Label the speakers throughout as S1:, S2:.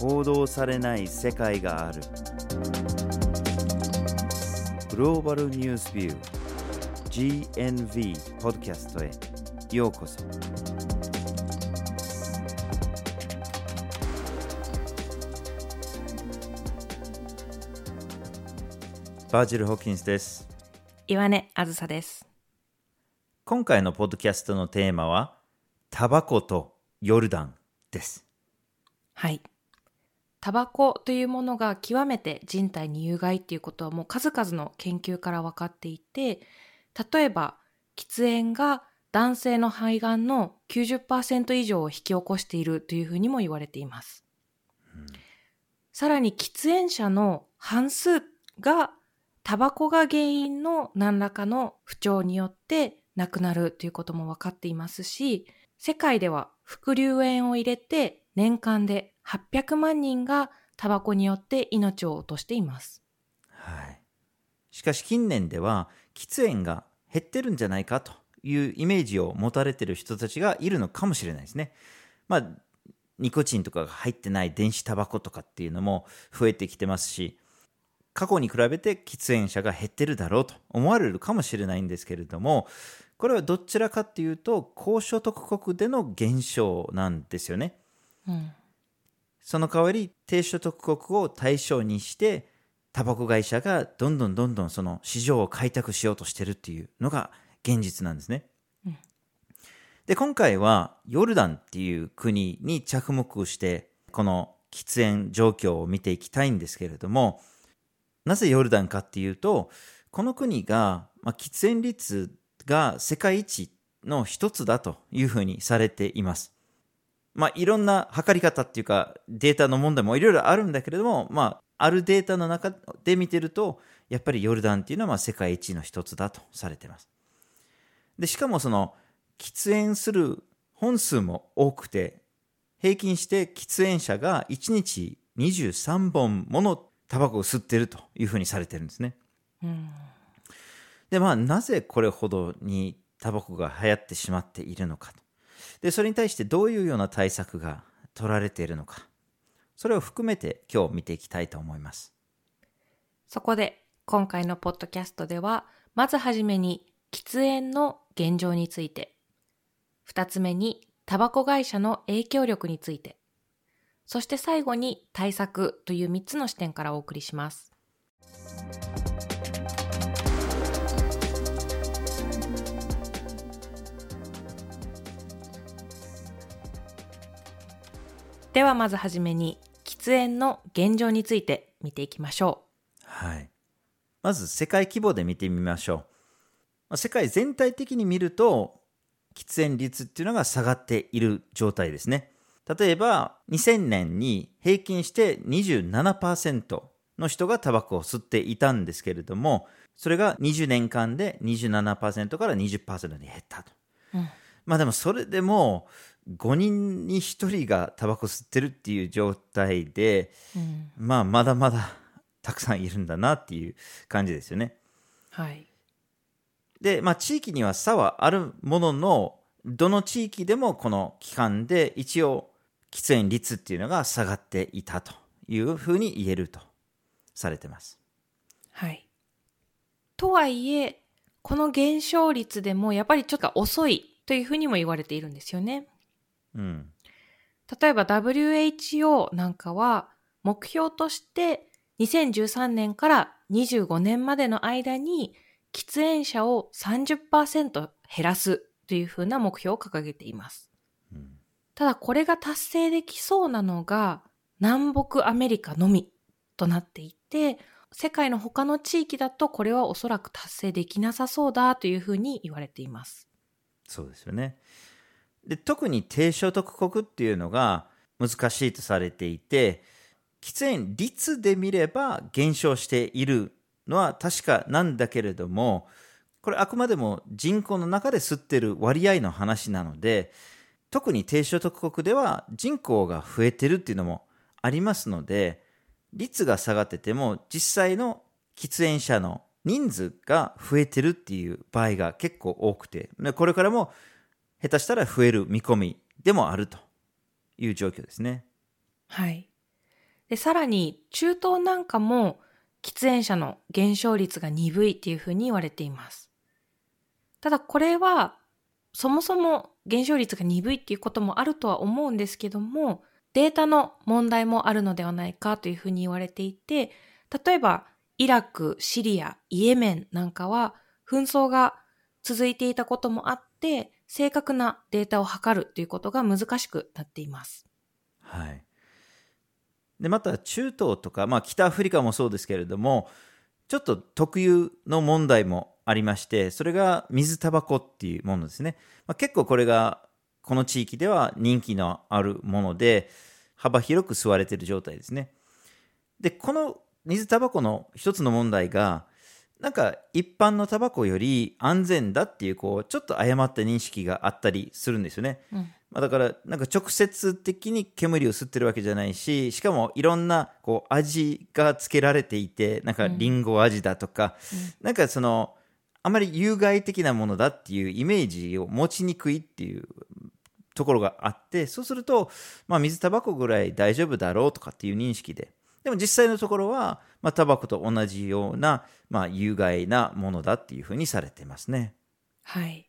S1: 報道されない世界があるグローバルニュースビュー GNV ポッドキャストへようこそバージル・ホーキンスです
S2: 岩根あずさです。
S1: 今回のポッドキャストのテーマはタバコとヨルダンです
S2: はい。タバコというものが極めて人体に有害っていうことはもう数々の研究から分かっていて、例えば喫煙が男性の肺がんの90%以上を引き起こしているというふうにも言われています。さらに喫煙者の半数がタバコが原因の何らかの不調によって亡くなるということも分かっていますし、世界では副流煙を入れて年間で800万人がタバコによって命を落としています。
S1: はい、しかし近年では喫煙が減ってるんじゃないかというイメージを持たれてる人たちがいるのかもしれないですね。まあニコチンとかが入ってない電子タバコとかっていうのも増えてきてますし過去に比べて喫煙者が減ってるだろうと思われるかもしれないんですけれどもこれはどちらかっていうと高所得国での減少なんですよね。
S2: うん。
S1: その代わり低所得国を対象にしてタバコ会社がどんどんどんどんその市場を開拓しようとしてるっていうのが現実なんですね。
S2: うん
S1: で今回はヨルダンっていう国に着目してこの喫煙状況を見ていきたいんですけれどもなぜヨルダンかっていうとこの国が、まあ、喫煙率が世界一の一つだというふうにされています。まあ、いろんな測り方っていうかデータの問題もいろいろあるんだけれども、まあ、あるデータの中で見てるとやっぱりヨルダンっていうのはまあ世界一の一つだとされています。でしかもその喫煙する本数も多くて平均して喫煙者が1日23本ものタバコを吸ってるというふうにされてるんですね。
S2: うん。
S1: でまあなぜこれほどにタバコが流行ってしまっているのかとでそれに対してどういうような対策が取られているのか。それを含めて今日見ていきたいと思います。
S2: そこで今回のポッドキャストでは、まずはじめに喫煙の現状について、二つ目にタバコ会社の影響力について、そして最後に対策という三つの視点からお送りします。ではまずはじめに喫煙の現状について見ていきましょ
S1: はい。まず世界規模で見てみましょう。まあ世界全体的に見ると喫煙率っていうのが下がっている状態ですね。例えば2000年に平均して27%の人がタバコを吸っていたんですけれどもそれが20年間で27%から20%に減ったと。
S2: う。うん。
S1: まあでもそれでも5人に1人がタバコ吸ってるっていう状態で
S2: うん
S1: まあまだまだたくさんいるんだなっていう感じですよね。
S2: はい。
S1: で、まあ地域には差はあるもののどの地域でもこの期間で一応喫煙率っていうのが下がっていたというふうに言えるとされてます。
S2: はい。とはいえ、この減少率でもやっぱりちょっと遅いというふうにも言われているんですよね。
S1: うん。
S2: 例えば WHO なんかは目標として2013年から25年までの間に喫煙者を30%減らすというふうな目標を掲げています。
S1: うん
S2: ただこれが達成できそうなのが南北アメリカのみとなっていて、世界の他の地域だとこれはおそらく達成できなさそうだというふうに言われています。
S1: そうですよね。で特に低所得国っていうのが難しいとされていて喫煙率で見れば減少しているのは確かなんだけれどもこれあくまでも人口の中で吸ってる割合の話なので特に低所得国では人口が増えてるっていうのもありますので率が下がってても実際の喫煙者の人数が増えてるっていう場合が結構多くてこれからも下手したら増える見込みでもあるという状況ですね。
S2: はい。で、さらに中東なんかも喫煙者の減少率が鈍いっていうふうに言われています。ただこれはそもそも減少率が鈍いっていうこともあるとは思うんですけども、データの問題もあるのではないかというふうに言われていて、例えばイラク、シリア、イエメンなんかは紛争が続いていたこともあって、正確なデータを測るということが難しくなっています。
S1: はい。で、また中東とか、まあ北アフリカもそうですけれども、ちょっと特有の問題もありまして、それが水タバコっていうものですね。まあ、結構これがこの地域では人気のあるもので、幅広く吸われている状態ですね。で、この水タバコの一つの問題が、なんか一般のタバコより安全だっていう、こう、ちょっと誤った認識があったりするんですよね。うん、まあ、だから、なんか直接的に煙を吸ってるわけじゃないし、しかもいろんな、こう、味がつけられていて、なんかリンゴ味だとか、うん、なんかその、あまり有害的なものだっていうイメージを持ちにくいっていうところがあって、そうすると、まあ、水タバコぐらい大丈夫だろうとかっていう認識で、でも実際のところは、まあ、タバコと同じような、まあ、有害なものだっていうふうにされてますね。
S2: はい。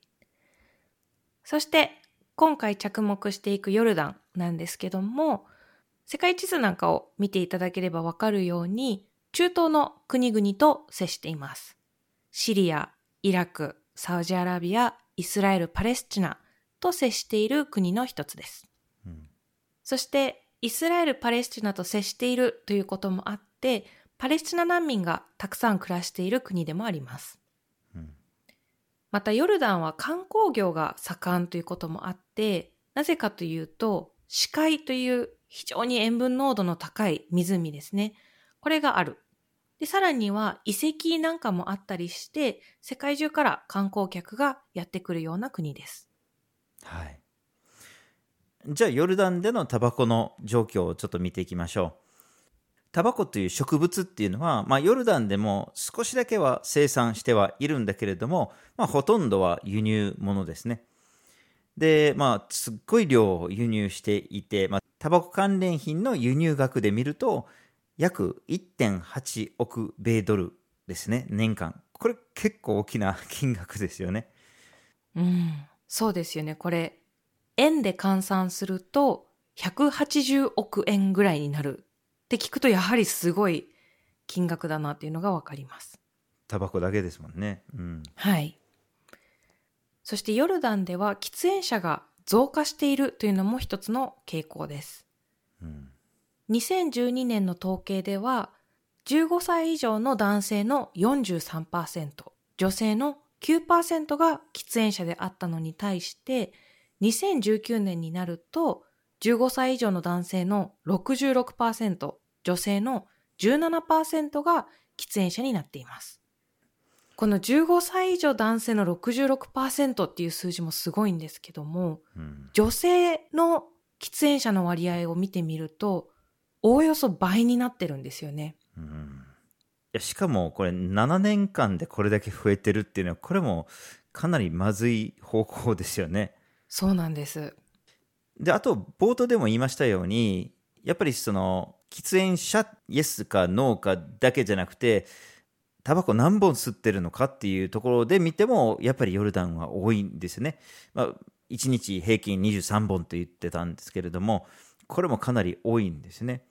S2: そして、今回着目していくヨルダンなんですけども、世界地図なんかを見ていただければわかるように、中東の国々と接しています。シリア、イラク、サウジアラビア、イスラエル、パレスチナと接している国の一つです。うん、そして、イスラエル・パレスチナと接しているということもあって、パレスチナ難民がたくさん暮らしている国でもあります。うん、また、ヨルダンは観光業が盛んということもあって、なぜかというと、死海という非常に塩分濃度の高い湖ですね。これがある。で、さらには遺跡なんかもあったりして、世界中から観光客がやってくるような国です。
S1: はい。じゃあヨルダンでのタバコの状況をちょっと見ていきましょう。タバコという植物っていうのは、まあ、ヨルダンでも少しだけは生産してはいるんだけれども、まあ、ほとんどは輸入物ですね。で、まあ、すっごい量を輸入していて、まあ、タバコ関連品の輸入額で見ると、約1.8億米ドルですね、年間。これ結構大きな金額ですよね。
S2: うん、そうですよね。これ、円で換算すると180億円ぐらいになるって聞くとやはりすごい金額だなっていうのがわかります。
S1: タバコだけですもんね。うん、
S2: はい。そしてヨルダンでは喫煙者が増加しているというのも一つの傾向です。うん、2012年の統計では15歳以上の男性の43%、女性の9%が喫煙者であったのに対して2019年になると、15歳以上の男性の66%、女性の17%が喫煙者になっています。この15歳以上男性の66%っていう数字もすごいんですけども、うん、女性の喫煙者の割合を見てみると、おおよそ倍になってるんですよね。うん、い
S1: やしかもこれ7年間でこれだけ増えてるっていうのは、これもかなりまずい方向ですよね。
S2: そうなんです。
S1: で、あと、冒頭でも言いましたように、やっぱりその、喫煙者、イエスかノーかだけじゃなくて、タバコ何本吸ってるのかっていうところで見ても、やっぱりヨルダンは多いんですね。まあ、1日平均23本と言ってたんですけれども、これもかなり多いんですね。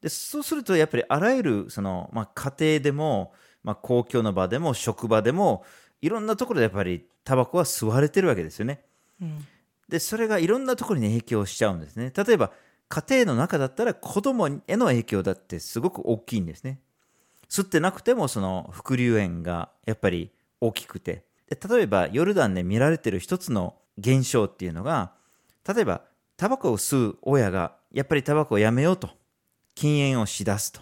S1: でそうすると、やっぱりあらゆるその、まあ、家庭でも、まあ、公共の場でも職場でも、いろんなところでやっぱりタバコは吸われてるわけですよね。でそれがいろんなところに影響しちゃうんですね。例えば家庭の中だったら子供への影響だってすごく大きいんですね。吸ってなくてもその副流炎がやっぱり大きくてで例えばヨルダンで見られてる一つの現象っていうのが例えばタバコを吸う親がやっぱりタバコをやめようと禁煙をしだすと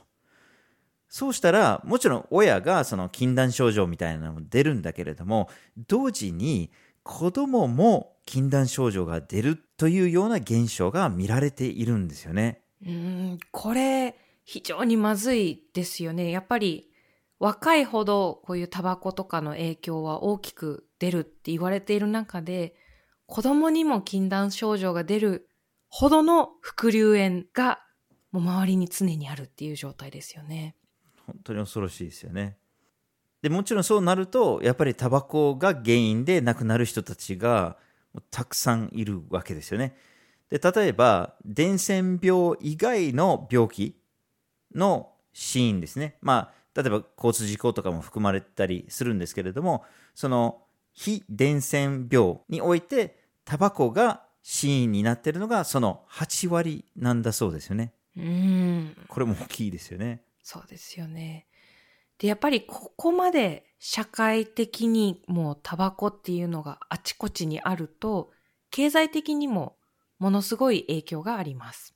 S1: そうしたら、もちろん親がその禁断症状みたいなのも出るんだけれども、同時に子供も禁断症状が出るというような現象が見られているんですよね。
S2: うん、これ非常にまずいですよね。やっぱり若いほどこういうタバコとかの影響は大きく出るって言われている中で、子供にも禁断症状が出るほどの副流炎がもう周りに常にあるっていう状態ですよね。
S1: 本当に恐ろしいですよね。でもちろんそうなるとやっぱりタバコが原因で亡くなる人たちがたくさんいるわけですよね。で例えば伝染病以外の病気の死因ですね。まあ例えば交通事故とかも含まれたりするんですけれどもその非伝染病においてタバコが死因になっているのがその8割なんだそうですよね。
S2: うん。
S1: これも大きいですよね。
S2: そうですよね。で、やっぱりここまで社会的にもうタバコっていうのがあちこちにあると、経済的にもものすごい影響があります。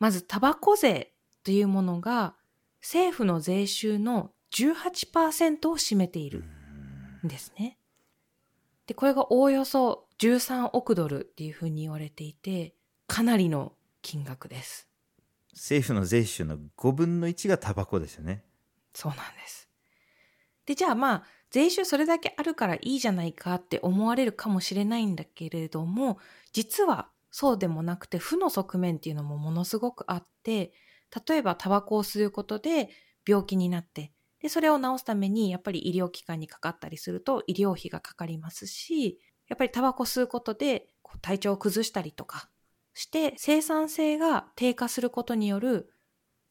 S2: まず、タバコ税というものが政府の税収の18%を占めているんですね。で、これがおおよそ13億ドルっていうふうに言われていて、かなりの金額です。
S1: 政府の税収の5分の1がタバコですよね。
S2: そうなんです。で、じゃあまあ、税収それだけあるからいいじゃないかって思われるかもしれないんだけれども、実はそうでもなくて負の側面っていうのもものすごくあって、例えばタバコを吸うことで病気になって、で、それを治すためにやっぱり医療機関にかかったりすると医療費がかかりますし、やっぱりタバコ吸うことでこう体調を崩したりとかして生産性が低下することによる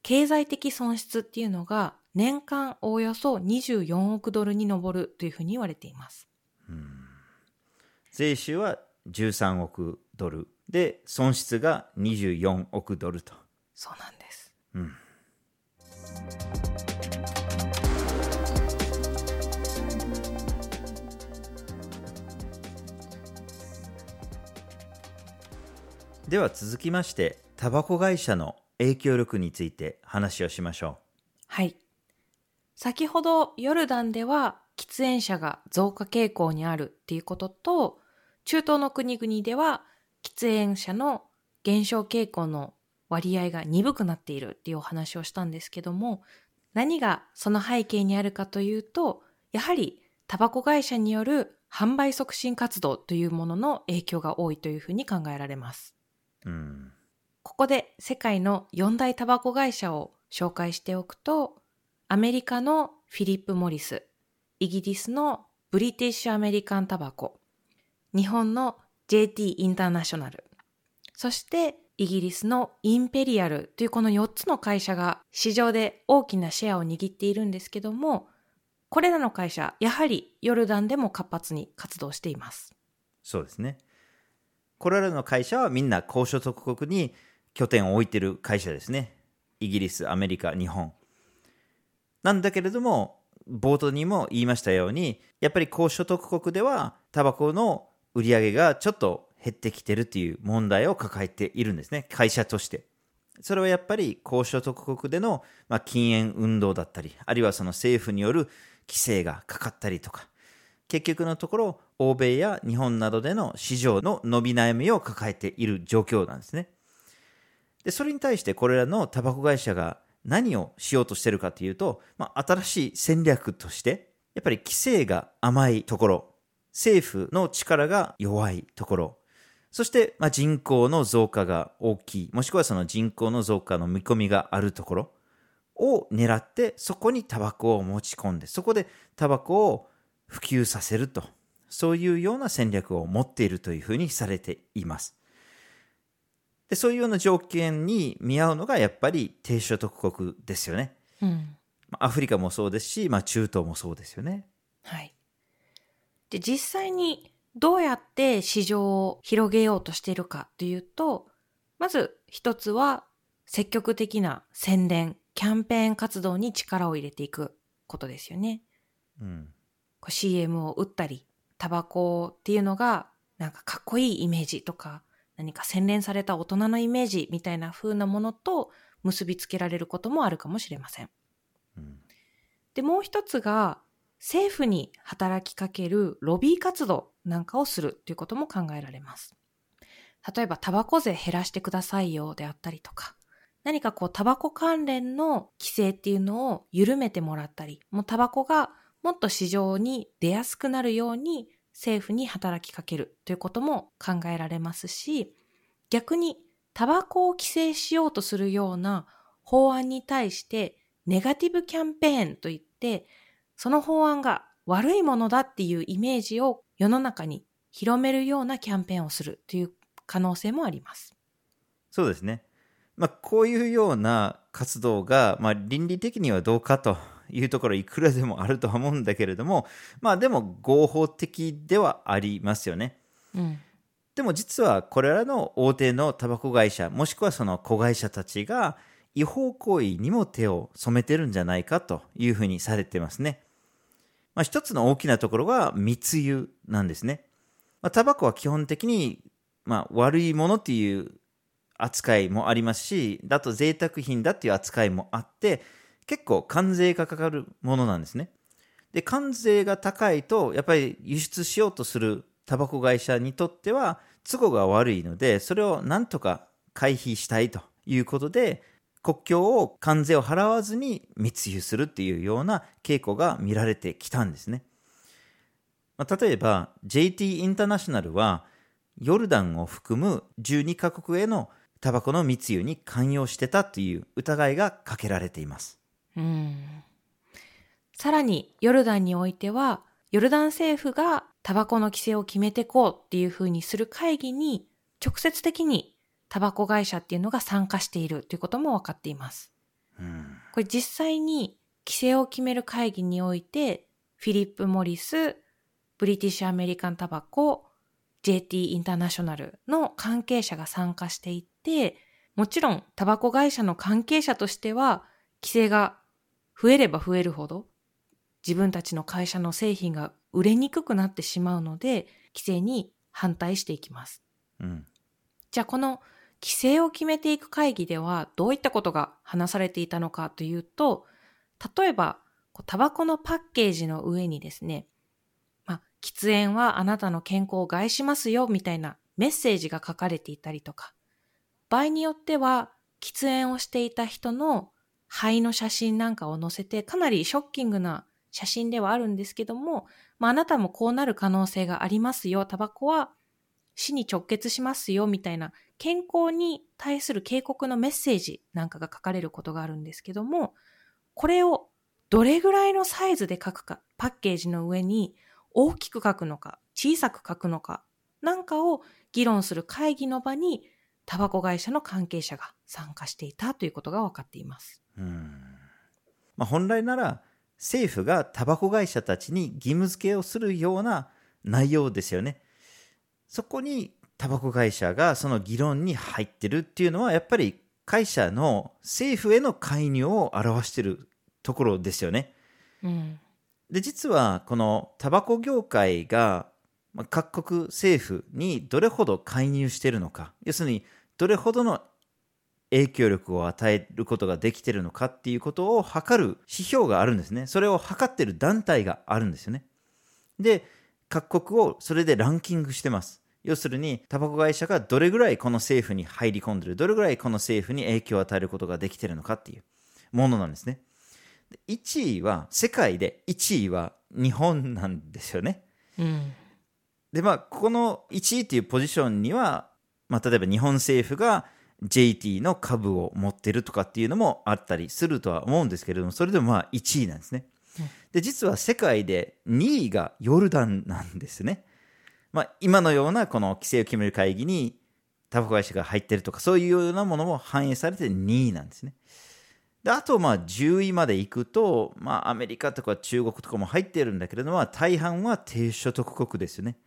S2: 経済的損失っていうのが年間おおよそ24億ドルに上るというふうに言われています。
S1: 税収は13億ドルで損失が24億ドルと。
S2: そうなんです。
S1: では続きましてタバコ会社の影響力について話をしましょ
S2: はい。先ほどヨルダンでは喫煙者が増加傾向にあるっていうことと、中東の国々では喫煙者の減少傾向の割合が鈍くなっているっていうお話をしたんですけども、何がその背景にあるかというと、やはりタバコ会社による販売促進活動というものの影響が多いというふうに考えられます。
S1: う。うん。
S2: ここで世界の4大タバコ会社を紹介しておくと、アメリカのフィリップ・モリス、イギリスのブリティッシュ・アメリカン・タバコ、日本の JT インターナショナル、そしてイギリスのインペリアルというこの4つの会社が市場で大きなシェアを握っているんですけども、これらの会社、やはりヨルダンでも活発に活動しています。
S1: そうですね。これらの会社はみんな高所得国に拠点を置いている会社ですね。イギリス、アメリカ、日本。なんだけれども、冒頭にも言いましたように、やっぱり高所得国ではタバコの売り上げがちょっと減ってきてるという問題を抱えているんですね。会社として。それはやっぱり高所得国での、まあ、禁煙運動だったり、あるいはその政府による規制がかかったりとか、結局のところ、欧米や日本などでの市場の伸び悩みを抱えている状況なんですね。で、それに対してこれらのタバコ会社が何をしようとしてるかというと、まあ、新しい戦略として、やっぱり規制が甘いところ、政府の力が弱いところ、そして、まあ、人口の増加が大きい、もしくはその人口の増加の見込みがあるところを狙って、そこにタバコを持ち込んで、そこでタバコを普及させると、そういうような戦略を持っているというふうにされています。でそういうような条件に見合うのがやっぱり低所得国ですよね。
S2: うん。
S1: まあアフリカもそうですし、まあ、中東もそうですよね。
S2: はい。で、実際にどうやって市場を広げようとしているかというと、まず一つは積極的な宣伝、キャンペーン活動に力を入れていくことですよね。
S1: うん、
S2: こう CM を打ったり、タバコっていうのがなんかかっこいいイメージとか、何か洗練された大人のイメージみたいな風なものと結びつけられることもあるかもしれません。
S1: うん
S2: で、もう一つが、政府に働きかけるロビー活動なんかをするということも考えられます。例えば、タバコ税減らしてくださいよであったりとか、何かこう、タバコ関連の規制っていうのを緩めてもらったり、もうタバコがもっと市場に出やすくなるように政府に働きかけるということも考えられますし、逆にタバコを規制しようとするような法案に対してネガティブキャンペーンといって、その法案が悪いものだっていうイメージを世の中に広めるようなキャンペーンをするという可能性もあります。
S1: そうですね。まあ、こういうような活動が、まあ、倫理的にはどうかというところいくらでもあるとは思うんだけれども、まあでも合法的ではありますよね。
S2: うん。
S1: でも実はこれらの大手のタバコ会社、もしくはその子会社たちが違法行為にも手を染めてるんじゃないかというふうにされてますね。まあ、一つの大きなところが密輸なんですね。まあ、タバコは基本的に、まあ、悪いものっていう扱いもありますし、だと贅沢品だっていう扱いもあって、結構関税がかかるものなんですね。で、関税が高いと、やっぱり輸出しようとするタバコ会社にとっては都合が悪いので、それをなんとか回避したいということで、国境を関税を払わずに密輸するっていうような傾向が見られてきたんですね。まあ、例えば JT インターナショナルはヨルダンを含む12カ国へのタバコの密輸に関与してたという疑いがかけられています。
S2: うん。さらに、ヨルダンにおいては、ヨルダン政府がタバコの規制を決めてこうっていう風にする会議に、直接的にタバコ会社っていうのが参加しているということも分かっています。
S1: うん
S2: これ実際に規制を決める会議において、フィリップ・モリス、ブリティッシュ・アメリカン・タバコ、JT インターナショナルの関係者が参加していて、もちろんタバコ会社の関係者としては、規制が増えれば増えるほど、自分たちの会社の製品が売れにくくなってしまうので、規制に反対していきます。
S1: うん
S2: じゃあこの規制を決めていく会議ではどういったことが話されていたのかというと、例えば、タバコのパッケージの上にですね、まあ、喫煙はあなたの健康を害しますよみたいなメッセージが書かれていたりとか、場合によっては喫煙をしていた人の肺の写真なんかを載せてかなりショッキングな写真ではあるんですけども、まあ、あなたもこうなる可能性がありますよ。タバコは死に直結しますよみたいな健康に対する警告のメッセージなんかが書かれることがあるんですけども、これをどれぐらいのサイズで書くか、パッケージの上に大きく書くのか、小さく書くのか、なんかを議論する会議の場にタバコ会社の関係者が参加していたということが分かっています。
S1: うんまあ、本来なら政府がタバコ会社たちに義務付けをするような内容ですよね。そこにタバコ会社がその議論に入ってるっていうのはやっぱり会社の政府への介入を表しているところですよね。
S2: うん。
S1: で実はこのタバコ業界がまあ各国政府にどれほど介入しているのか要するにどれほどの影響力を与えることができているのかっていうことを測る指標があるんですね。それを測っている団体があるんですよね。で各国をそれでランキングしてます。要するにタバコ会社がどれぐらいこの政府に入り込んでるどれぐらいこの政府に影響を与えることができているのかっていうものなんですね。1位は世界で1位は日本なんですよね。
S2: うん。
S1: でまあこの1位っていうポジションには、まあ、例えば日本政府が JT の株を持ってるとかっていうのもあったりするとは思うんですけれどもそれでもまあ1位なんですね。
S2: うん。
S1: で実は世界で2位がヨルダンなんですね。まあ今のようなこの規制を決める会議にタバコ会社が入ってるとかそういうようなものも反映されて2位なんですね。であとまあ10位まで行くと、まあ、アメリカとか中国とかも入ってるんだけれども大半は低所得国ですよね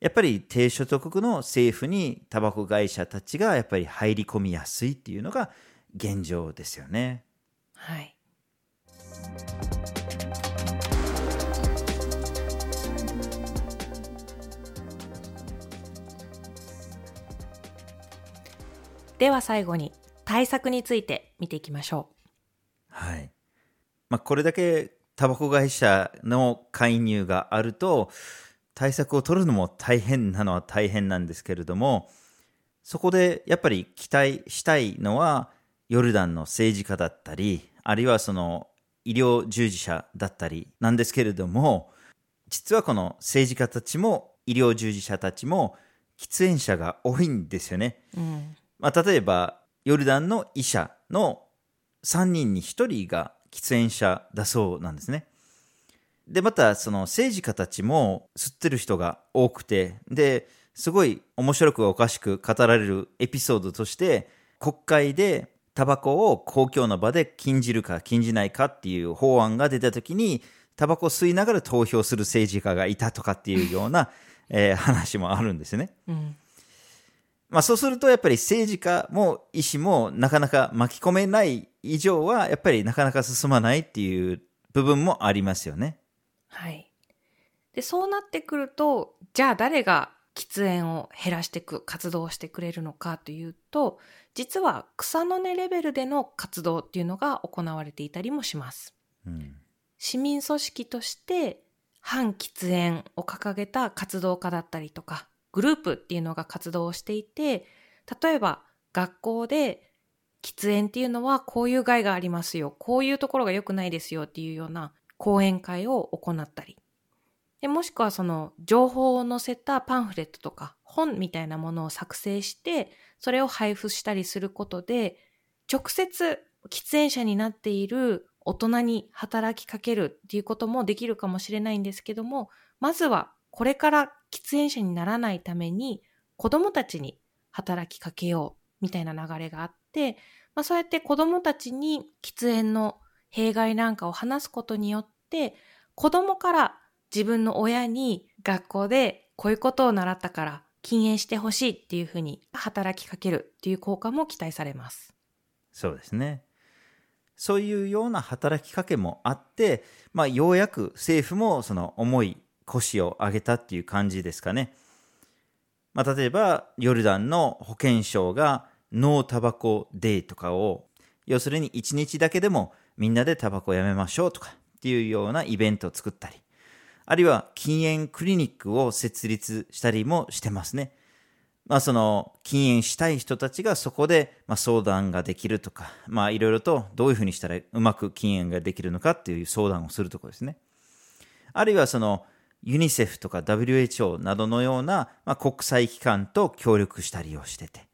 S1: やっぱり低所得国の政府にタバコ会社たちがやっぱり入り込みやすいっていうのが現状ですよね。
S2: はい。では最後に対策について見ていきましょ
S1: はい。まあ、これだけタバコ会社の介入があると、対策を取るのも大変なのは大変なんですけれども、そこでやっぱり期待したいのは、ヨルダンの政治家だったり、あるいはその医療従事者だったりなんですけれども、実はこの政治家たちも医療従事者たちも喫煙者が多いんですよね。
S2: う。うん。
S1: まあ、例えば、ヨルダンの医者の3人に1人が喫煙者だそうなんですね。で、また、その政治家たちも吸ってる人が多くて、で、すごい面白くおかしく語られるエピソードとして、国会でタバコを公共の場で禁じるか禁じないかっていう法案が出た時に、タバコ吸いながら投票する政治家がいたとかっていうような、えー、話もあるんですね。うんまあそうするとやっぱり政治家も医師もなかなか巻き込めない以上はやっぱりなかなか進まないっていう部分もありますよね。
S2: はい。で、そうなってくると、じゃあ誰が喫煙を減らしていく活動をしてくれるのかというと、実は草の根レベルでの活動っていうのが行われていたりもします。うん、市民組織として反喫煙を掲げた活動家だったりとか、グループっていうのが活動をしていて、例えば学校で喫煙っていうのはこういう害がありますよ、こういうところが良くないですよっていうような講演会を行ったり、でもしくはその情報を載せたパンフレットとか本みたいなものを作成して、それを配布したりすることで、直接喫煙者になっている大人に働きかけるっていうこともできるかもしれないんですけども、まずはこれから喫煙者にならないために子供たちに働きかけようみたいな流れがあって、まあ、そうやって子供たちに喫煙の弊害なんかを話すことによって子供から自分の親に学校でこういうことを習ったから禁煙してほしいっていうふうに働きかけるっていう効果も期待されます。
S1: そうですね。そういうような働きかけもあって、まあ、ようやく政府もその重い腰を上げたっていう感じですかね。まあ、例えば、ヨルダンの保健省がノータバコデーとかを、要するに一日だけでもみんなでタバコをやめましょうとかっていうようなイベントを作ったり、あるいは禁煙クリニックを設立したりもしてますね。まあその禁煙したい人たちがそこでま相談ができるとか、まあいろいろとどういうふうにしたらうまく禁煙ができるのかっていう相談をするところですね。あるいはそのユニセフとか WHO などのような、まあ、国際機関と協力したりをしてて、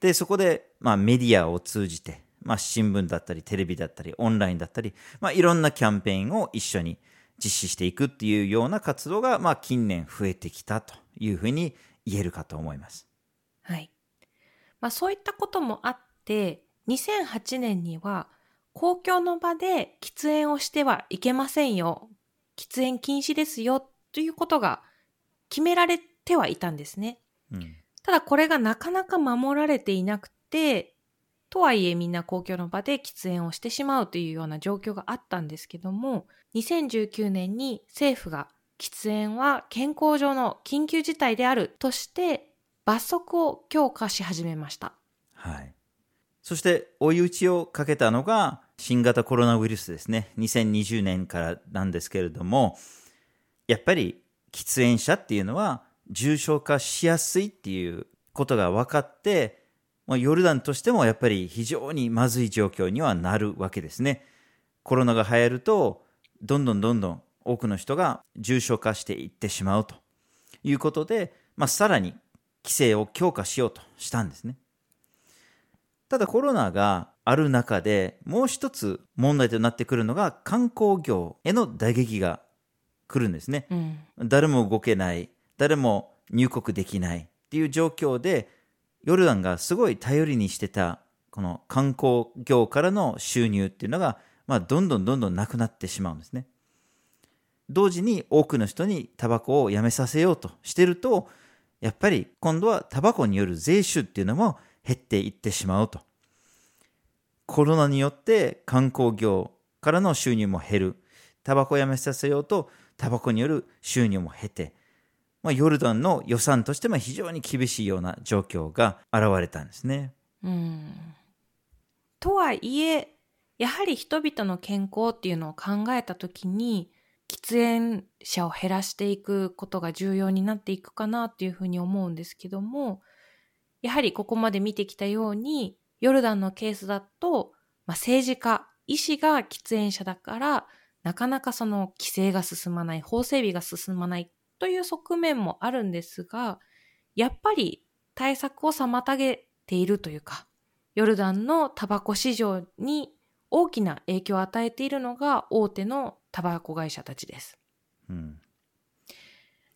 S1: で、そこで、まあ、メディアを通じて、まあ、新聞だったり、テレビだったり、オンラインだったり、まあ、いろんなキャンペーンを一緒に実施していくっていうような活動が、まあ、近年増えてきたというふうに言えるかと思います。
S2: はい。まあ、そういったこともあって、2008年には、公共の場で喫煙をしてはいけませんよ。喫煙禁止ですよということが決められてはいたんですね。うん、ただこれがなかなか守られていなくて、とはいえみんな公共の場で喫煙をしてしまうというような状況があったんですけども、2019年に政府が喫煙は健康上の緊急事態であるとして罰則を強化し始めました。
S1: はい。そして追い打ちをかけたのが新型コロナウイルスですね。2020年からなんですけれども、やっぱり喫煙者っていうのは重症化しやすいっていうことが分かって、ヨルダンとしてもやっぱり非常にまずい状況にはなるわけですね。コロナが流行ると、どんどんどんどん多くの人が重症化していってしまうということで、まあ、さらに規制を強化しようとしたんですね。ただコロナがある中でもう一つ問題となってくるのが観光業への打撃が来るんですね、うん、誰も動けない誰も入国できないっていう状況でヨルダンがすごい頼りにしてたこの観光業からの収入っていうのが、まあ、どんどんどんどんなくなってしまうんですね。同時に多くの人にタバコをやめさせようとしてるとやっぱり今度はタバコによる税収っていうのも減っていってしまうと。コロナによって観光業からの収入も減る。タバコをやめさせようとタバコによる収入も減って、まあ、ヨルダンの予算としても非常に厳しいような状況が現れたんですね。うん
S2: とはいえやはり人々の健康っていうのを考えた時に喫煙者を減らしていくことが重要になっていくかなっていうふうに思うんですけどもやはりここまで見てきたようにヨルダンのケースだと、まあ、政治家医師が喫煙者だからなかなかその規制が進まない、法整備が進まないという側面もあるんですが、やっぱり対策を妨げているというか、ヨルダンのタバコ市場に大きな影響を与えているのが大手のタバコ会社たちです。
S1: うん。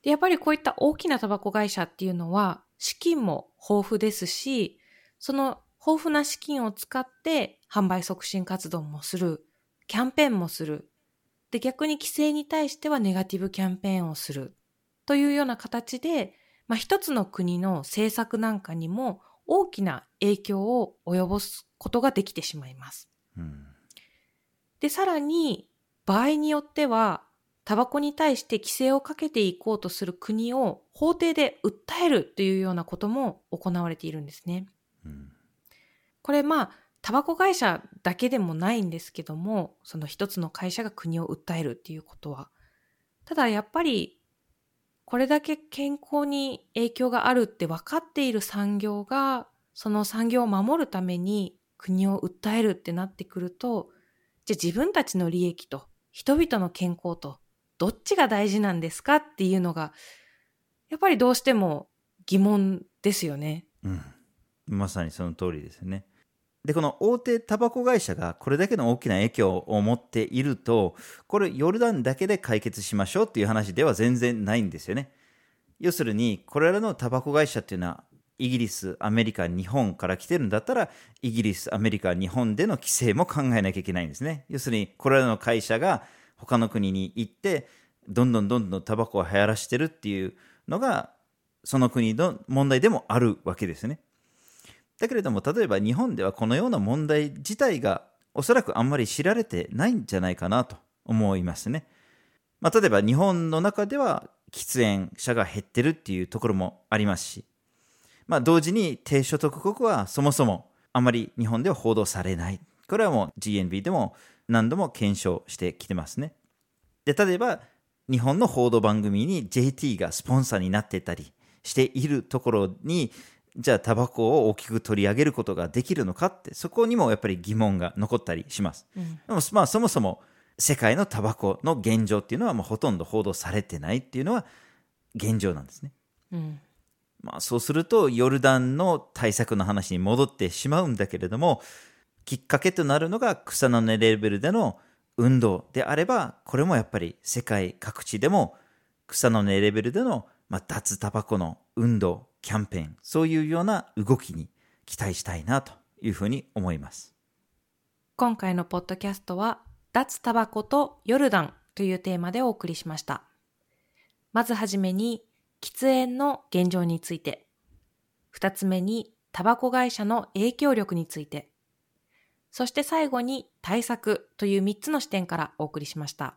S2: で、やっぱりこういった大きなタバコ会社っていうのは、資金も豊富ですし、その豊富な資金を使って販売促進活動もする、キャンペーンもする。で、逆に規制に対してはネガティブキャンペーンをする。というような形で、まあ、一つの国の政策なんかにも大きな影響を及ぼすことができてしまいます。
S1: うん。
S2: で、さらに、場合によっては、タバコに対して規制をかけていこうとする国を法廷で訴えるというようなことも行われているんですね。
S1: うん。
S2: これまあ、タバコ会社だけでもないんですけども、その一つの会社が国を訴えるっていうことは。ただやっぱり、これだけ健康に影響があるって分かっている産業が、その産業を守るために国を訴えるってなってくると、じゃあ自分たちの利益と人々の健康とどっちが大事なんですかっていうのが、やっぱりどうしても疑問ですよね。
S1: うん。まさにその通りですよね。で、この大手タバコ会社がこれだけの大きな影響を持っていると、これヨルダンだけで解決しましょうっていう話では全然ないんですよね。要するに、これらのタバコ会社っていうのは、イギリス、アメリカ、日本から来てるんだったら、イギリス、アメリカ、日本での規制も考えなきゃいけないんですね。要するに、これらの会社が他の国に行って、どんどんどんどんタバコを流行らしてるっていうのが、その国の問題でもあるわけですね。だけれども、例えば日本ではこのような問題自体がおそらくあんまり知られてないんじゃないかなと思いますね。まあ、例えば日本の中では喫煙者が減ってるっていうところもありますし、まあ、同時に低所得国はそもそもあまり日本では報道されない。これはもう GNB でも何度も検証してきてますね。で、例えば日本の報道番組に JT がスポンサーになってたりしているところに、じゃあタバコを大きく取り上げることができるのかって、そこにもやっぱり疑問が残ったりします。
S2: うん
S1: でもまあそもそも世界のタバコの現状っていうのはもうほとんど報道されてないっていうのは現状なんですね。
S2: うん
S1: まあそうするとヨルダンの対策の話に戻ってしまうんだけれども、きっかけとなるのが草の根レベルでの運動であれば、これもやっぱり世界各地でも草の根レベルでの、まあ、脱タバコの運動、キャンペーン、そういうような動きに期待したいなというふうに思います。
S2: 今回のポッドキャストは、脱タバコとヨルダンというテーマでお送りしました。まずはじめに、喫煙の現状について。二つ目に、タバコ会社の影響力について。そして最後に、対策という三つの視点からお送りしました。